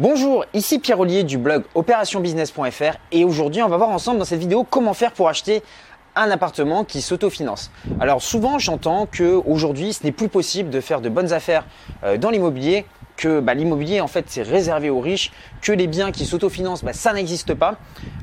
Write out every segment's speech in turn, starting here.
Bonjour, ici Pierre Ollier du blog opérationbusiness.fr et aujourd'hui on va voir ensemble dans cette vidéo comment faire pour acheter un appartement qui s'autofinance. Alors souvent j'entends que aujourd'hui ce n'est plus possible de faire de bonnes affaires euh, dans l'immobilier, que bah, l'immobilier en fait c'est réservé aux riches, que les biens qui s'autofinancent bah, ça n'existe pas.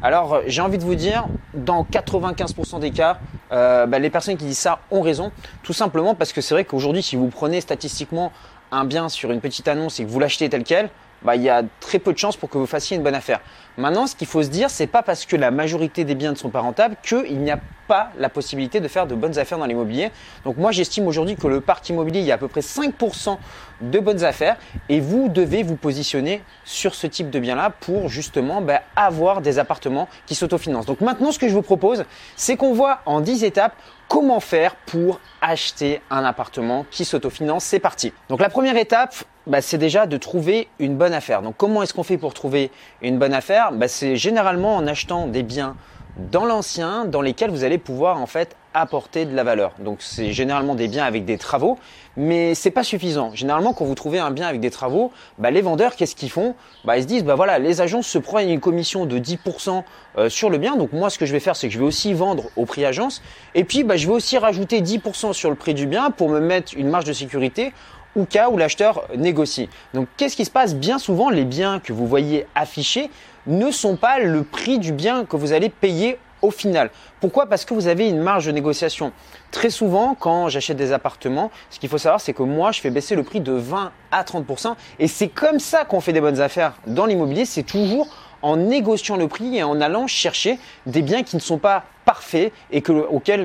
Alors euh, j'ai envie de vous dire, dans 95% des cas, euh, bah, les personnes qui disent ça ont raison, tout simplement parce que c'est vrai qu'aujourd'hui si vous prenez statistiquement un bien sur une petite annonce et que vous l'achetez tel quel, bah, il y a très peu de chances pour que vous fassiez une bonne affaire. Maintenant, ce qu'il faut se dire, c'est pas parce que la majorité des biens ne sont pas rentables qu'il n'y a pas la possibilité de faire de bonnes affaires dans l'immobilier. Donc moi, j'estime aujourd'hui que le parc immobilier, il y a à peu près 5% de bonnes affaires et vous devez vous positionner sur ce type de bien-là pour justement bah, avoir des appartements qui s'autofinancent. Donc maintenant, ce que je vous propose, c'est qu'on voit en 10 étapes comment faire pour acheter un appartement qui s'autofinance. C'est parti. Donc la première étape, bah, c'est déjà de trouver une bonne affaire. Donc comment est-ce qu'on fait pour trouver une bonne affaire? Bah, C'est généralement en achetant des biens dans l'ancien dans lesquels vous allez pouvoir en fait apporter de la valeur. Donc c'est généralement des biens avec des travaux, mais c'est pas suffisant. Généralement quand vous trouvez un bien avec des travaux, bah, les vendeurs qu'est-ce qu'ils font? Bah, Ils se disent bah voilà, les agences se prennent une commission de 10% euh, sur le bien. Donc moi ce que je vais faire c'est que je vais aussi vendre au prix agence et puis bah, je vais aussi rajouter 10% sur le prix du bien pour me mettre une marge de sécurité au cas où l'acheteur négocie. Donc qu'est-ce qui se passe Bien souvent, les biens que vous voyez affichés ne sont pas le prix du bien que vous allez payer au final. Pourquoi? Parce que vous avez une marge de négociation. Très souvent, quand j'achète des appartements, ce qu'il faut savoir, c'est que moi, je fais baisser le prix de 20 à 30%. Et c'est comme ça qu'on fait des bonnes affaires dans l'immobilier. C'est toujours en négociant le prix et en allant chercher des biens qui ne sont pas parfaits et que,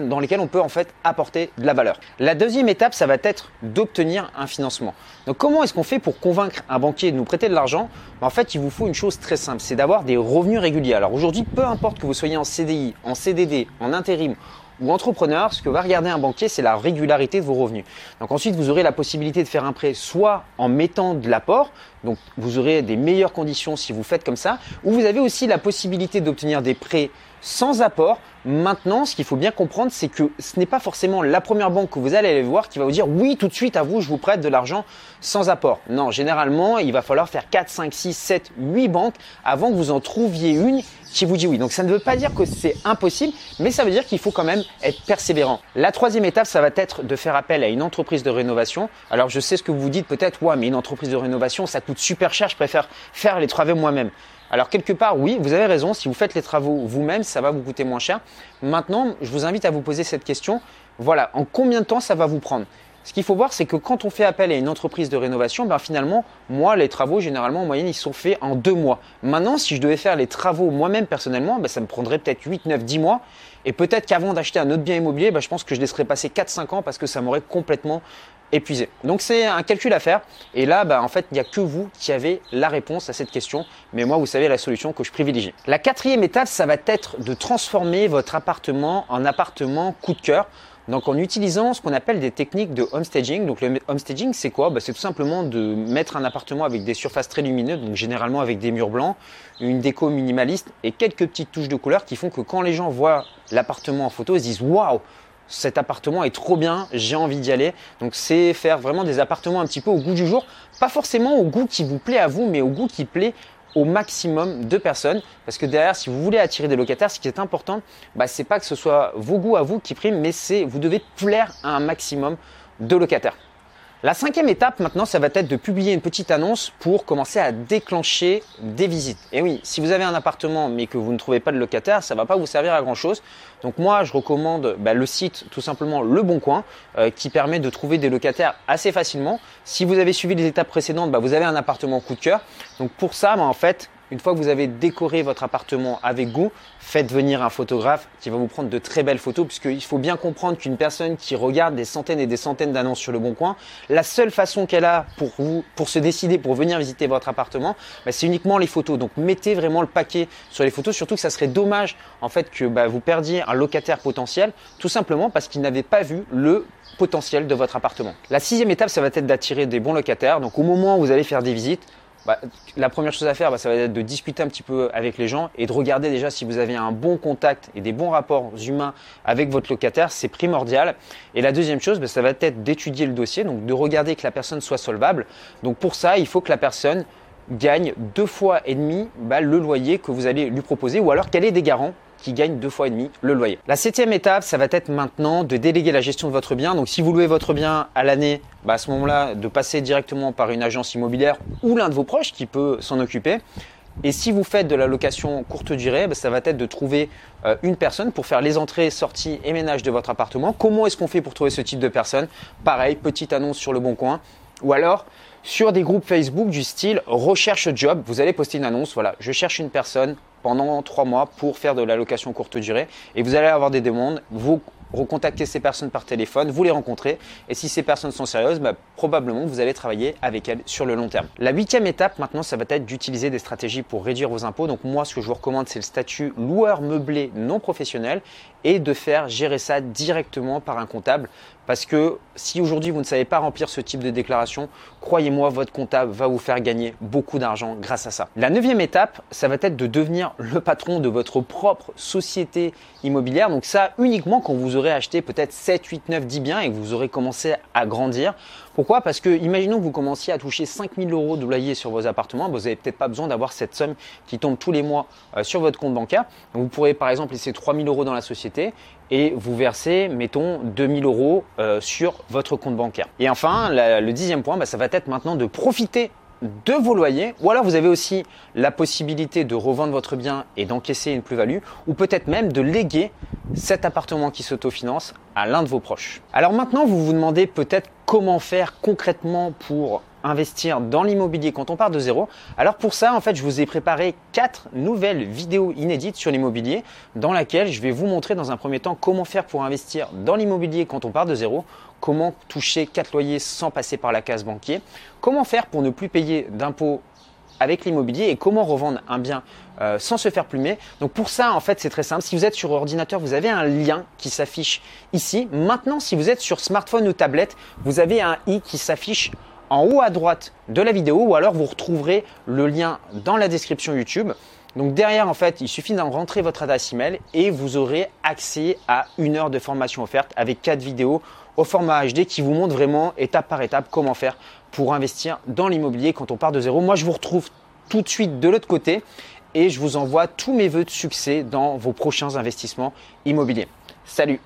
dans lesquels on peut en fait apporter de la valeur. La deuxième étape, ça va être d'obtenir un financement. Donc comment est-ce qu'on fait pour convaincre un banquier de nous prêter de l'argent? Ben, En fait, il vous faut une chose très simple, c'est d'avoir des revenus réguliers. Alors aujourd'hui, peu importe que vous soyez en CDI, en CDD, en intérim ou entrepreneur, ce que va regarder un banquier, c'est la régularité de vos revenus. Donc ensuite, vous aurez la possibilité de faire un prêt soit en mettant de l'apport, donc vous aurez des meilleures conditions si vous faites comme ça, ou vous avez aussi la possibilité d'obtenir des prêts sans apport. Maintenant, ce qu'il faut bien comprendre, c'est que ce n'est pas forcément la première banque que vous allez aller voir qui va vous dire oui, tout de suite à vous, je vous prête de l'argent sans apport. Non, généralement, il va falloir faire 4, 5, 6, 7, 8 banques avant que vous en trouviez une qui vous dit oui. Donc ça ne veut pas dire que c'est impossible, mais ça veut dire qu'il faut quand même être persévérant. La troisième étape, ça va être de faire appel à une entreprise de rénovation. Alors je sais ce que vous dites peut-être, ouais, mais une entreprise de rénovation, ça coûte super cher, je préfère faire les travaux moi-même. Alors quelque part, oui, vous avez raison, si vous faites les travaux vous-même, ça va vous coûter moins cher. Maintenant, je vous invite à vous poser cette question. Voilà, en combien de temps ça va vous prendre? Ce qu'il faut voir, c'est que quand on fait appel à une entreprise de rénovation, ben finalement, moi, les travaux, généralement, en moyenne, ils sont faits en deux mois. Maintenant, si je devais faire les travaux moi-même personnellement, ben ça me prendrait peut-être 8, 9, 10 mois. Et peut-être qu'avant d'acheter un autre bien immobilier, ben je pense que je laisserais passer 4-5 ans parce que ça m'aurait complètement épuisé. Donc c'est un calcul à faire. Et là, en fait, il n'y a que vous qui avez la réponse à cette question. Mais moi, vous savez la solution que je privilégie. La quatrième étape, ça va être de transformer votre appartement en appartement coup de cœur. Donc en utilisant ce qu'on appelle des techniques de homestaging. Donc le homestaging, c'est quoi? Bah, C'est tout simplement de mettre un appartement avec des surfaces très lumineuses, donc généralement avec des murs blancs, une déco minimaliste et quelques petites touches de couleur qui font que quand les gens voient l'appartement en photo, ils se disent waouh cet appartement est trop bien, j'ai envie d'y aller. Donc c'est faire vraiment des appartements un petit peu au goût du jour, pas forcément au goût qui vous plaît à vous, mais au goût qui plaît au maximum de personnes. Parce que derrière, si vous voulez attirer des locataires, ce qui est important, bah, c'est pas que ce soit vos goûts à vous qui priment, mais c'est vous devez plaire à un maximum de locataires. La cinquième étape maintenant, ça va être de publier une petite annonce pour commencer à déclencher des visites. Et oui, si vous avez un appartement mais que vous ne trouvez pas de locataire, ça ne va pas vous servir à grand chose. Donc moi, je recommande bah, le site tout simplement Le Bon Coin euh, qui permet de trouver des locataires assez facilement. Si vous avez suivi les étapes précédentes, bah, vous avez un appartement coup de cœur. Donc pour ça, bah, en fait, une fois que vous avez décoré votre appartement avec goût, faites venir un photographe qui va vous prendre de très belles photos, puisqu'il faut bien comprendre qu'une personne qui regarde des centaines et des centaines d'annonces sur le bon coin, la seule façon qu'elle a pour vous, pour se décider pour venir visiter votre appartement, bah, c'est uniquement les photos. Donc mettez vraiment le paquet sur les photos, surtout que ça serait dommage en fait que bah, vous perdiez un locataire potentiel, tout simplement parce qu'il n'avait pas vu le potentiel de votre appartement. La sixième étape, ça va être d'attirer des bons locataires. Donc au moment où vous allez faire des visites, bah, la première chose à faire, bah, ça va être de discuter un petit peu avec les gens et de regarder déjà si vous avez un bon contact et des bons rapports humains avec votre locataire, c'est primordial. Et la deuxième chose, bah, ça va être d'étudier le dossier, donc de regarder que la personne soit solvable. Donc pour ça, il faut que la personne gagne deux fois et demi bah, le loyer que vous allez lui proposer ou alors quel est des garants qui gagne deux fois et demi le loyer. La septième étape, ça va être maintenant de déléguer la gestion de votre bien. Donc si vous louez votre bien à l'année, bah, à ce moment-là, de passer directement par une agence immobilière ou l'un de vos proches qui peut s'en occuper. Et si vous faites de la location courte durée, bah, ça va être de trouver euh, une personne pour faire les entrées, sorties et ménages de votre appartement. Comment est-ce qu'on fait pour trouver ce type de personne? Pareil, petite annonce sur le bon coin. Ou alors, sur des groupes Facebook du style recherche job, vous allez poster une annonce, voilà, je cherche une personne pendant trois mois pour faire de la location courte durée et vous allez avoir des demandes. Vous recontactez ces personnes par téléphone, vous les rencontrez et si ces personnes sont sérieuses, bah, probablement vous allez travailler avec elles sur le long terme. La huitième étape maintenant, ça va être d'utiliser des stratégies pour réduire vos impôts. Donc moi, ce que je vous recommande, c'est le statut loueur meublé non professionnel et de faire gérer ça directement par un comptable parce que si aujourd'hui vous ne savez pas remplir ce type de déclaration, croyez-moi, votre comptable va vous faire gagner beaucoup d'argent grâce à ça. La neuvième étape, ça va être de devenir le patron de votre propre société immobilière. Donc ça uniquement quand vous aurez acheté peut-être 7, 8, 9, 10 biens et que vous aurez commencé à grandir. Pourquoi? Parce que imaginons que vous commenciez à toucher 5000 euros de loyer sur vos appartements, vous n'avez peut-être pas besoin d'avoir cette somme qui tombe tous les mois euh, sur votre compte bancaire. vous pourrez par exemple laisser 3000 euros dans la société et vous versez, mettons, 2000 euros euh, sur votre compte bancaire. Et enfin, le dixième point, bah, ça va être maintenant de profiter de vos loyers, ou alors vous avez aussi la possibilité de revendre votre bien et d'encaisser une plus-value, ou peut-être même de léguer cet appartement qui s'autofinance à l'un de vos proches. Alors maintenant, vous vous demandez peut-être comment faire concrètement pour investir dans l'immobilier quand on part de zéro. Alors pour ça, en fait, je vous ai préparé quatre nouvelles vidéos inédites sur l'immobilier dans laquelle je vais vous montrer dans un premier temps comment faire pour investir dans l'immobilier quand on part de zéro, comment toucher quatre loyers sans passer par la case banquier, comment faire pour ne plus payer d'impôts avec l'immobilier et comment revendre un bien euh, sans se faire plumer. Donc pour ça, en fait, c'est très simple. Si vous êtes sur ordinateur, vous avez un lien qui s'affiche ici. Maintenant, si vous êtes sur smartphone ou tablette, vous avez un i qui s'affiche en haut à droite de la vidéo ou alors vous retrouverez le lien dans la description YouTube. Donc derrière, en fait, il suffit d'en rentrer votre adresse email et vous aurez accès à une heure de formation offerte avec quatre vidéos au format HD qui vous montrent vraiment étape par étape comment faire pour investir dans l'immobilier quand on part de zéro. Moi, je vous retrouve tout de suite de l'autre côté et je vous envoie tous mes voeux de succès dans vos prochains investissements immobiliers. Salut